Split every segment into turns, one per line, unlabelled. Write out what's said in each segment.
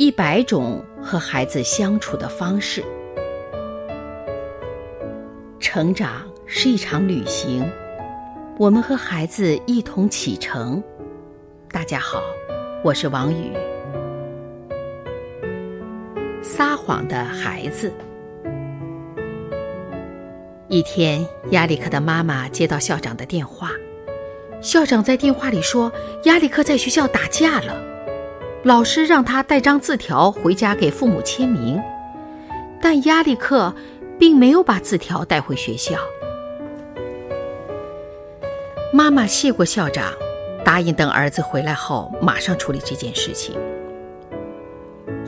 一百种和孩子相处的方式。成长是一场旅行，我们和孩子一同启程。大家好，我是王宇。撒谎的孩子。一天，亚历克的妈妈接到校长的电话，校长在电话里说，亚历克在学校打架了，老师让他带张字条回家给父母签名，但亚历克并没有把字条带回学校。妈妈谢过校长，答应等儿子回来后马上处理这件事情。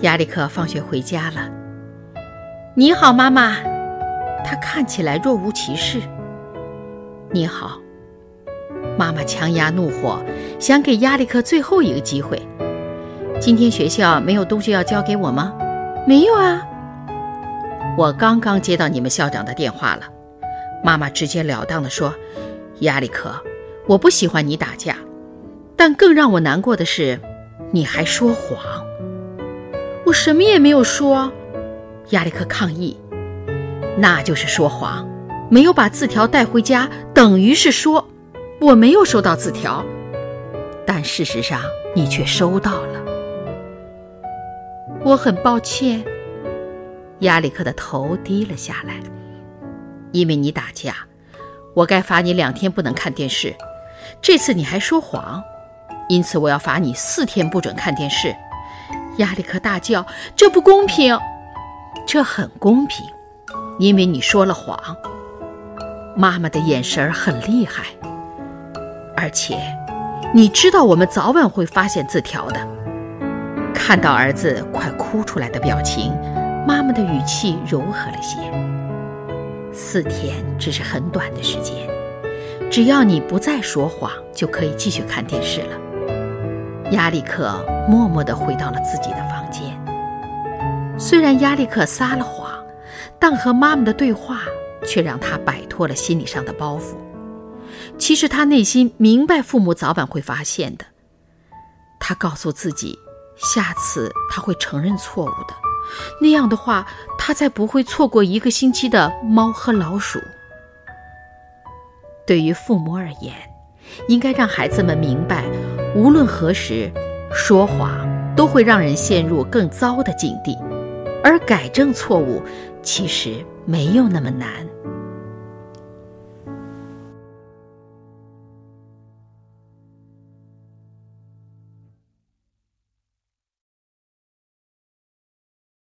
亚历克放学回家了。你好，妈妈。他看起来若无其事。你好，妈妈强压怒火，想给亚历克最后一个机会。今天学校没有东西要交给我吗？没有啊。我刚刚接到你们校长的电话了。妈妈直截了当地说：“亚历克，我不喜欢你打架，但更让我难过的是，你还说谎。”我什么也没有说，亚历克抗议。那就是说谎，没有把字条带回家，等于是说我没有收到字条。但事实上，你却收到了。我很抱歉。亚历克的头低了下来，因为你打架，我该罚你两天不能看电视。这次你还说谎，因此我要罚你四天不准看电视。亚历克大叫：“这不公平！”这很公平，因为你说了谎。妈妈的眼神很厉害，而且你知道我们早晚会发现字条的。看到儿子快哭出来的表情，妈妈的语气柔和了些。四天只是很短的时间，只要你不再说谎，就可以继续看电视了。亚历克默默地回到了自己的房间。虽然亚历克撒了谎，但和妈妈的对话却让他摆脱了心理上的包袱。其实他内心明白，父母早晚会发现的。他告诉自己，下次他会承认错误的。那样的话，他才不会错过一个星期的猫和老鼠。对于父母而言，应该让孩子们明白。无论何时，说谎都会让人陷入更糟的境地，而改正错误其实没有那么难。